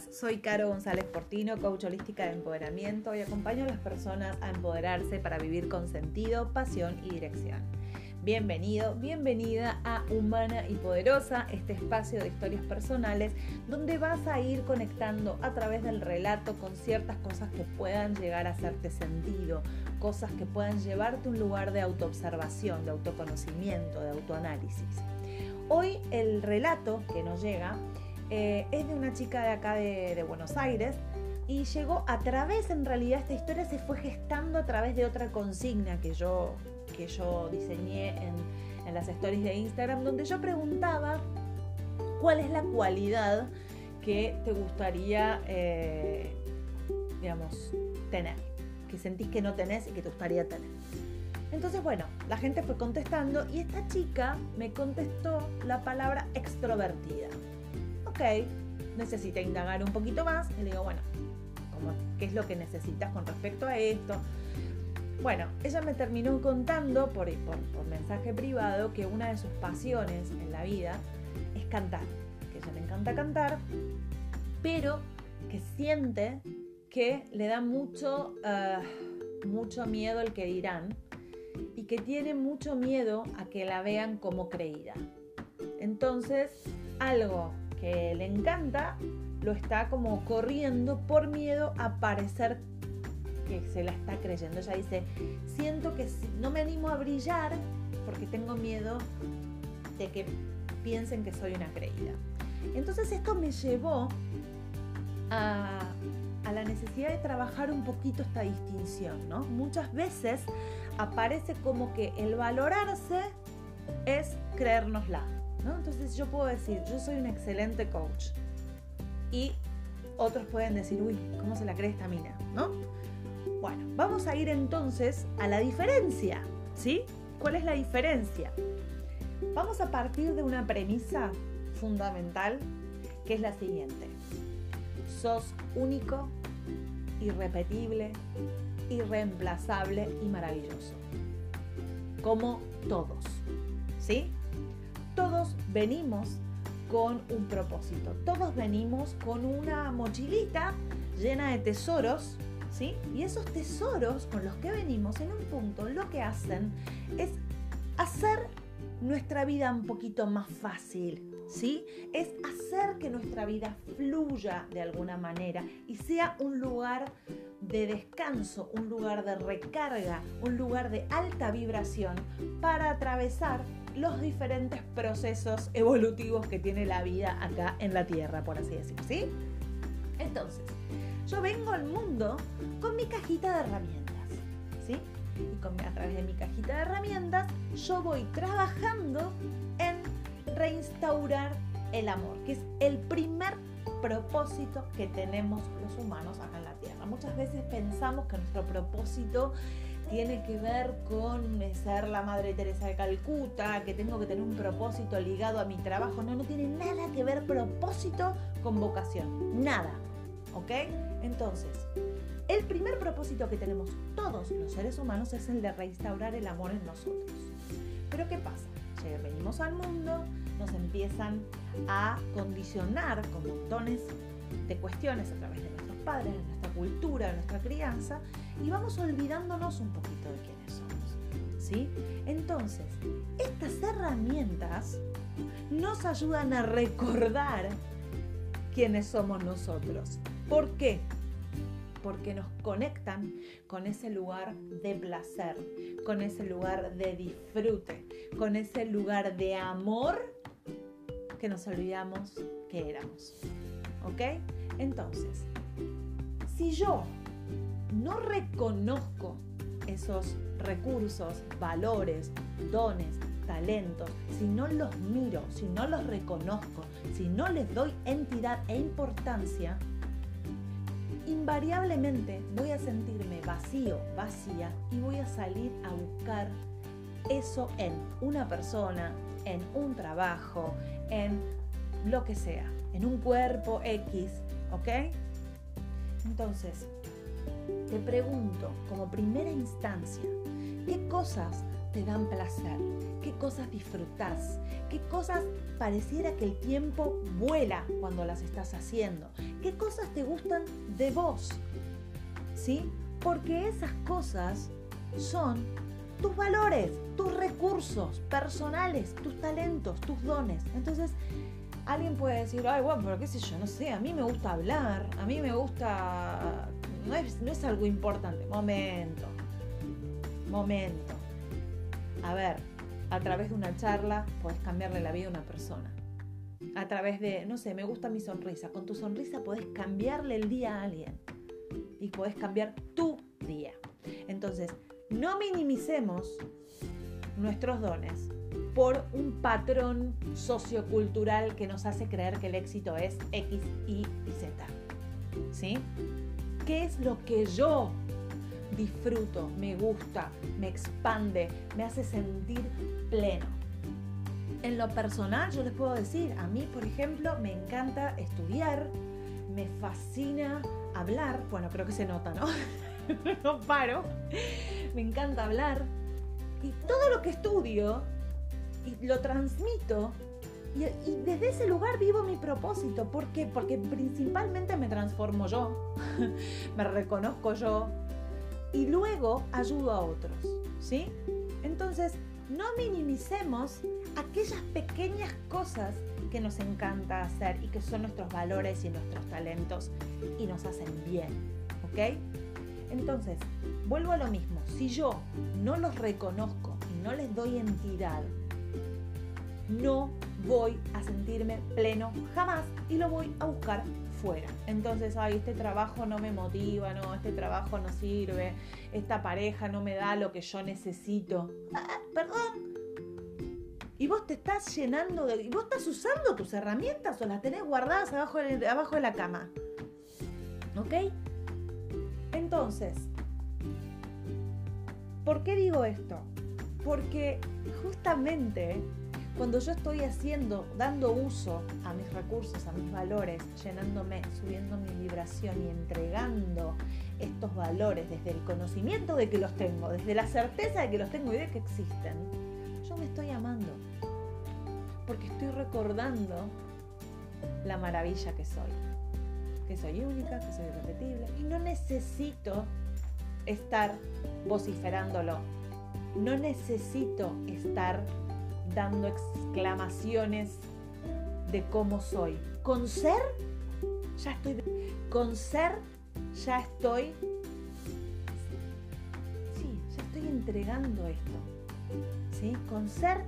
soy Caro González Portino, coach holística de empoderamiento y acompaño a las personas a empoderarse para vivir con sentido, pasión y dirección. Bienvenido, bienvenida a Humana y Poderosa, este espacio de historias personales donde vas a ir conectando a través del relato con ciertas cosas que puedan llegar a hacerte sentido, cosas que puedan llevarte a un lugar de autoobservación, de autoconocimiento, de autoanálisis. Hoy el relato que nos llega eh, es de una chica de acá de, Buenos Aires y llegó a través, en realidad esta historia se fue gestando a través de otra consigna que yo, que yo diseñé en, las stories de Instagram, donde yo preguntaba cuál es la cualidad que te gustaría, eh, digamos, tener, que sentís que no tenés y que te gustaría tener. Entonces, bueno, la gente fue contestando y esta chica me contestó la palabra extrovertida necesita indagar un poquito más y le digo, bueno, ¿qué es lo que necesitas con respecto a esto? Bueno, ella me terminó contando por, por, mensaje privado que una de sus pasiones en la vida es cantar, que ella le encanta cantar, pero que siente que le da mucho, ah, mucho miedo el que dirán y que tiene mucho miedo a que la vean como creída. Entonces, algo que le encanta, lo está como corriendo por miedo a parecer que se la está creyendo. Ella dice, siento que no me animo a brillar porque tengo miedo de que piensen que soy una creída. Entonces esto me llevó a, a la necesidad de trabajar un poquito esta distinción, ¿no? Muchas veces aparece como que el valorarse es creérnosla. Entonces yo puedo decir, yo soy un excelente coach. Y otros pueden decir, uy, ¿cómo se la cree esta mina? ¿No? Bueno, vamos a ir entonces a la diferencia, ¿sí? ¿Cuál es la diferencia? Vamos a partir de una premisa fundamental que es la siguiente. Sos único, irrepetible, irreemplazable y maravilloso. Como todos, ¿sí? Todos venimos con un propósito, todos venimos con una mochilita llena de tesoros, ¿sí? Y esos tesoros con los que venimos en un punto lo que hacen es hacer nuestra vida un poquito más fácil, ¿sí? Es hacer que nuestra vida fluya de alguna manera y sea un lugar de descanso, un lugar de recarga, un lugar de alta vibración para atravesar los diferentes procesos evolutivos que tiene la vida acá en la Tierra, por así decirlo, ¿sí? Entonces, yo vengo al mundo con mi cajita de herramientas, ¿sí? Y con, a través de mi cajita de herramientas, yo voy trabajando en reinstaurar el amor, que es el primer propósito que tenemos los humanos acá en la Tierra. Muchas veces pensamos que nuestro propósito tiene que ver con ser la Madre Teresa de Calcuta, que tengo que tener un propósito ligado a mi trabajo. No, no tiene nada que ver propósito con vocación. Nada. ¿Ok? Entonces, el primer propósito que tenemos todos los seres humanos es el de restaurar el amor en nosotros. Pero ¿qué pasa? venimos al mundo, nos empiezan a condicionar con montones de cuestiones a través de nuestros padres, de nuestra cultura, de nuestra crianza, y vamos olvidándonos un poquito de quiénes somos. ¿sí? Entonces, estas herramientas nos ayudan a recordar quiénes somos nosotros. ¿Por qué? Porque nos conectan con ese lugar de placer, con ese lugar de disfrute, con ese lugar de amor que nos olvidamos que éramos. ¿Ok? Entonces, si yo no reconozco esos recursos, valores, dones, talentos, si no los miro, si no los reconozco, si no les doy entidad e importancia, invariablemente voy a sentirme vacío, vacía y voy a salir a buscar eso en una persona, en un trabajo, en lo que sea, en un cuerpo X, ¿ok? Entonces, te pregunto como primera instancia, ¿qué cosas te dan placer? qué cosas disfrutás, qué cosas pareciera que el tiempo vuela cuando las estás haciendo, qué cosas te gustan de vos, ¿sí? Porque esas cosas son tus valores, tus recursos personales, tus talentos, tus dones. Entonces, alguien puede decir, ay, bueno, pero qué sé yo, no sé, a mí me gusta hablar, a mí me gusta... No es, no es algo importante. Momento, momento. A ver, a través de una charla puedes cambiarle la vida a una persona. A través de, no sé, me gusta mi sonrisa. Con tu sonrisa podés cambiarle el día a alguien. Y podés cambiar tu día. Entonces, no minimicemos nuestros dones por un patrón sociocultural que nos hace creer que el éxito es X, Y y Z. ¿Sí? ¿Qué es lo que yo disfruto, me gusta, me expande, me hace sentir pleno? En lo personal yo les puedo decir, a mí por ejemplo me encanta estudiar, me fascina hablar, bueno creo que se nota, ¿no? no paro, me encanta hablar y todo lo que estudio y lo transmito y, desde ese lugar vivo mi propósito. ¿Por qué? Porque principalmente me transformo yo, me reconozco yo y luego ayudo a otros. ¿Sí? Entonces, no minimicemos aquellas pequeñas cosas que nos encanta hacer y que son nuestros valores y nuestros talentos y nos hacen bien. ¿Ok? Entonces, vuelvo a lo mismo. Si yo no los reconozco y no les doy entidad, no voy a sentirme pleno jamás y lo voy a buscar fuera. Entonces, ay, este trabajo no me motiva, no, este trabajo no sirve, esta pareja no me da lo que yo necesito. Ah, ah, perdón. Y vos te estás llenando de... Y vos estás usando tus herramientas o las tenés guardadas abajo abajo de la cama. ¿Ok? Entonces, ¿por qué digo esto? Porque justamente cuando yo estoy haciendo, dando uso a mis recursos, a mis valores, llenándome, subiendo mi vibración y entregando estos valores desde el conocimiento de que los tengo, desde la certeza de que los tengo y de que existen, yo me estoy amando. Porque estoy recordando la maravilla que soy. Que soy única, que soy irrepetible. Y no necesito estar vociferándolo. No necesito estar dando exclamaciones de cómo soy. Con ser, ya estoy. Con ser, ya estoy. Sí, ya estoy entregando esto. ¿Sí? Con ser,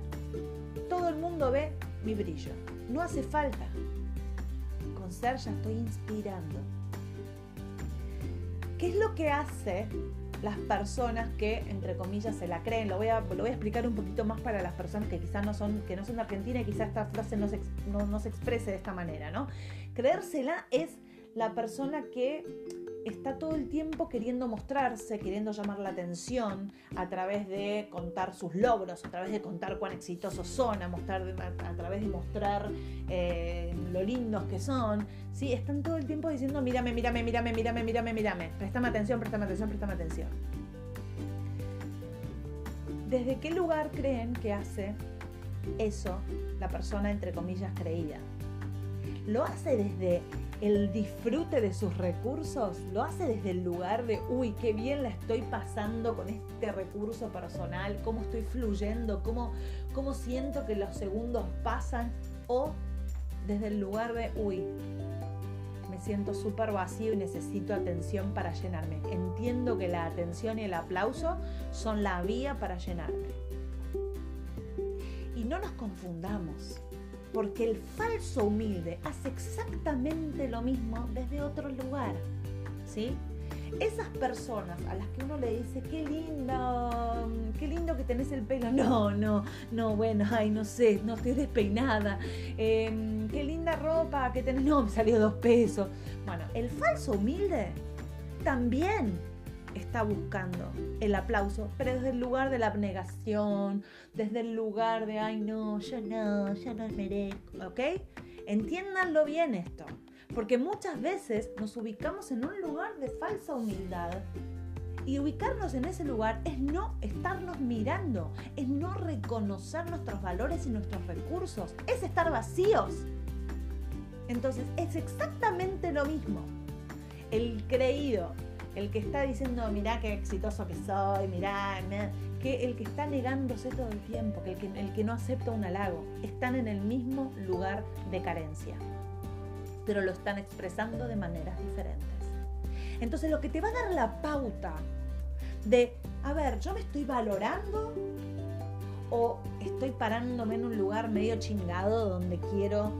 todo el mundo ve mi brillo. No hace falta. Con ser, ya estoy inspirando. ¿Qué es lo que hace las personas que, entre comillas, se la creen. Lo voy a, lo voy a explicar un poquito más para las personas que quizás no son, que no son de Argentina y quizás esta frase no se, no, no se exprese de esta manera, ¿no? Creérsela es la persona que está todo el tiempo queriendo mostrarse, queriendo llamar la atención a través de contar sus logros, a través de contar cuán exitosos son, a, mostrar, a, través de mostrar eh, lo lindos que son. ¿sí? Están todo el tiempo diciendo, mírame, mírame, mírame, mírame, mírame, mírame, préstame atención, préstame atención, préstame atención. ¿Desde qué lugar creen que hace eso la persona, entre comillas, creída? Lo hace desde el disfrute de sus recursos lo hace desde el lugar de, uy, qué bien la estoy pasando con este recurso personal, cómo estoy fluyendo, cómo, cómo siento que los segundos pasan, o desde el lugar de, uy, me siento súper vacío y necesito atención para llenarme. Entiendo que la atención y el aplauso son la vía para llenarme. Y no nos confundamos porque el falso humilde hace exactamente lo mismo desde otro lugar. ¿Sí? Esas personas a las que uno le dice, qué lindo, qué lindo que tenés el pelo. No, no, no, bueno, ay, no sé, no estoy despeinada. Em, qué linda ropa que tenés. No, me salió dos pesos. Bueno, el falso humilde también está buscando el aplauso, pero desde el lugar de la abnegación, desde el lugar de, ay no, yo no, yo no merezco, ¿ok? Entiéndanlo bien esto, porque muchas veces nos ubicamos en un lugar de falsa humildad Y ubicarnos en ese lugar es no estarnos mirando, es no reconocer nuestros valores y nuestros recursos, es estar vacíos. Entonces es exactamente lo mismo. El creído, el que está diciendo, mirá qué exitoso que soy, mirá, que el que está negándose todo el tiempo, que el, que el que no acepta un halago, están en el mismo lugar de carencia, pero lo están expresando de maneras diferentes. Entonces lo que te va a dar la pauta de, a ver, yo me estoy valorando o estoy parándome en un lugar medio chingado donde quiero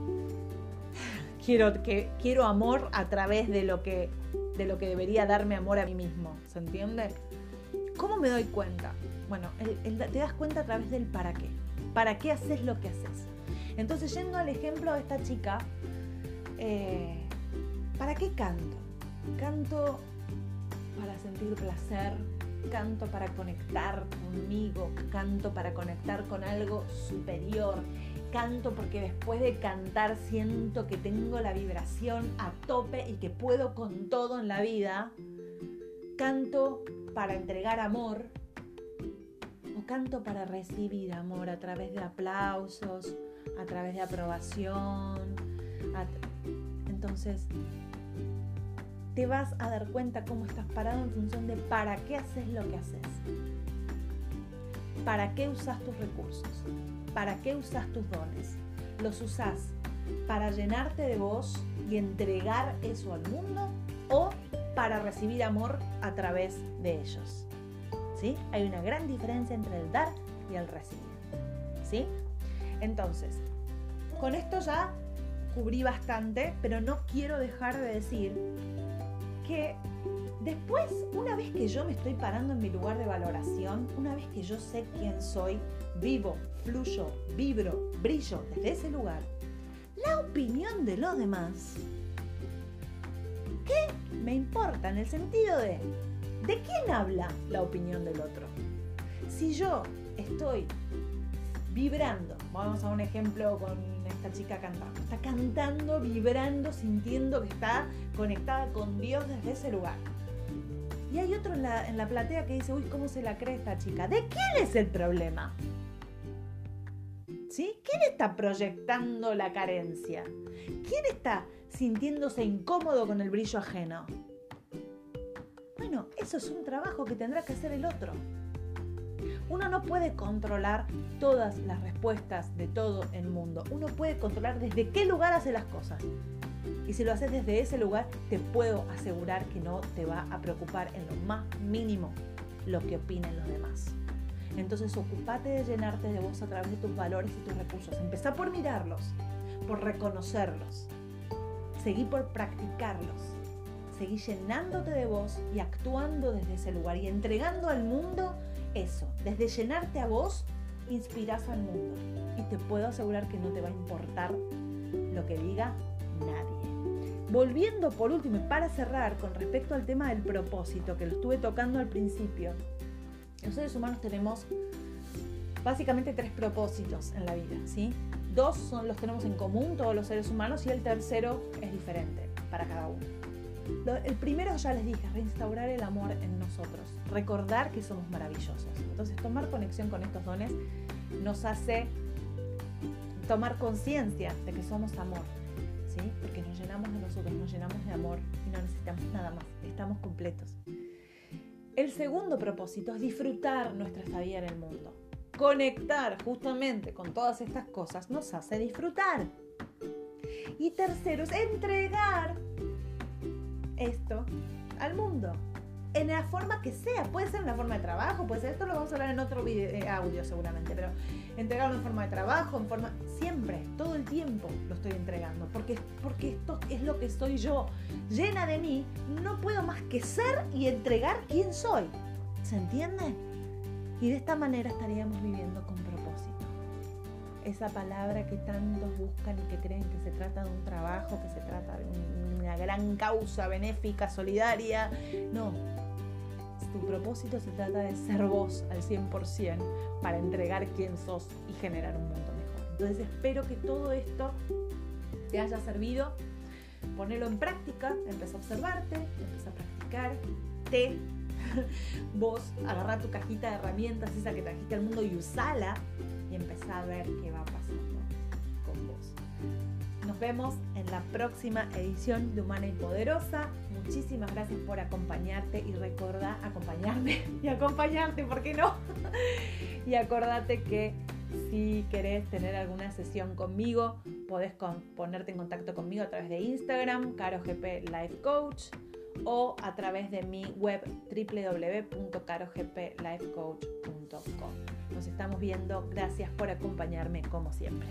quiero que quiero amor a través de lo que de lo que debería darme amor a mí mismo, ¿se entiende? ¿Cómo me doy cuenta? Bueno, te das cuenta a través del para qué. ¿Para qué haces lo que haces? Entonces, yendo al ejemplo de esta chica, eh, ¿para qué canto? Canto para sentir placer, canto para conectar conmigo, canto para conectar con algo superior, canto porque después de cantar siento que tengo la vibración a tope y que puedo con todo en la vida, canto para entregar amor o canto para recibir amor a través de aplausos, a través de aprobación. Entonces, te vas a dar cuenta cómo estás parado en función de para qué haces lo que haces. ¿Para qué usas tus recursos? ¿Para qué usas tus dones? ¿Los usas para llenarte de vos y entregar eso al mundo o para recibir amor a través de ellos? ¿Sí? Hay una gran diferencia entre el dar y el recibir. ¿Sí? Entonces, con esto ya cubrí bastante, pero no quiero dejar de decir que después, una vez que yo me estoy parando en mi lugar de valoración, una vez que yo sé quién soy, vivo, fluyo, vibro, brillo desde ese lugar, la opinión de los demás, ¿qué me importa? En el sentido de, ¿de quién habla la opinión del otro? Si yo estoy vibrando, vamos a un ejemplo con esta chica cantando. Está cantando, vibrando, sintiendo que está conectada con Dios desde ese lugar. Y hay otro en la, en la platea que dice, uy, ¿cómo se la cree esta chica? ¿De quién es el problema? ¿Quién está proyectando la carencia? ¿Quién está sintiéndose incómodo con el brillo ajeno? Bueno, eso es un trabajo que tendrá que hacer el otro. Uno no puede controlar todas las respuestas de todo el mundo. Uno puede controlar desde qué lugar hace las cosas. Y si lo haces desde ese lugar, te puedo asegurar que no te va a preocupar en lo más mínimo lo que opinen los demás. Entonces ocupate de llenarte de vos a través de tus valores y tus recursos. Empezá por mirarlos, por reconocerlos. Seguí por practicarlos. Seguí llenándote de vos y actuando desde ese lugar y entregando al mundo eso, desde llenarte a vos, inspiras al mundo. Y te puedo asegurar que no te va a importar lo que diga nadie. Volviendo por último y para cerrar con respecto al tema del propósito, que lo estuve tocando al principio, los seres humanos tenemos básicamente tres propósitos en la vida, ¿sí? Dos son los tenemos en común todos los seres humanos y el tercero es diferente para cada uno. El primero ya les dije, reinstaurar el amor en nosotros, recordar que somos maravillosos. Entonces tomar conexión con estos dones nos hace tomar conciencia de que somos amor, ¿sí? Porque nos llenamos de nosotros, nos llenamos de amor y no necesitamos nada más, estamos completos. El segundo propósito es disfrutar nuestra estadía en el mundo. Conectar justamente con todas estas cosas nos hace disfrutar. Y tercero es entregar esto al mundo. En la forma que sea, puede ser en la forma de trabajo, puede ser, esto lo vamos a hablar en otro video, eh, audio seguramente, pero entregarlo en forma de trabajo, en forma, siempre, todo el tiempo lo estoy entregando, porque, porque esto es lo que soy yo, llena de mí, no puedo más que ser y entregar quién soy, ¿se entiende? Y de esta manera estaríamos viviendo con esa palabra que tantos buscan y que creen que se trata de un trabajo, que se trata de una gran causa benéfica, solidaria. No, tu propósito se trata de ser vos al 100% para entregar quién sos y generar un mundo mejor. Entonces espero que todo esto te haya servido. Ponelo en práctica, empieza a observarte, empieza a practicar, te Vos agarrá tu cajita de herramientas, esa que trajiste al mundo, y usala y empezá a ver qué va pasando con vos. Nos vemos en la próxima edición de Humana y Poderosa. Muchísimas gracias por acompañarte y recuerda acompañarme y acompañarte, ¿por qué no? y acordate que si querés tener alguna sesión conmigo, podés ponerte en contacto conmigo a través de Instagram, carogp Life Coach, o a través de mi web www.carogplifecoach.com. Nos estamos viendo. Gracias por acompañarme como siempre.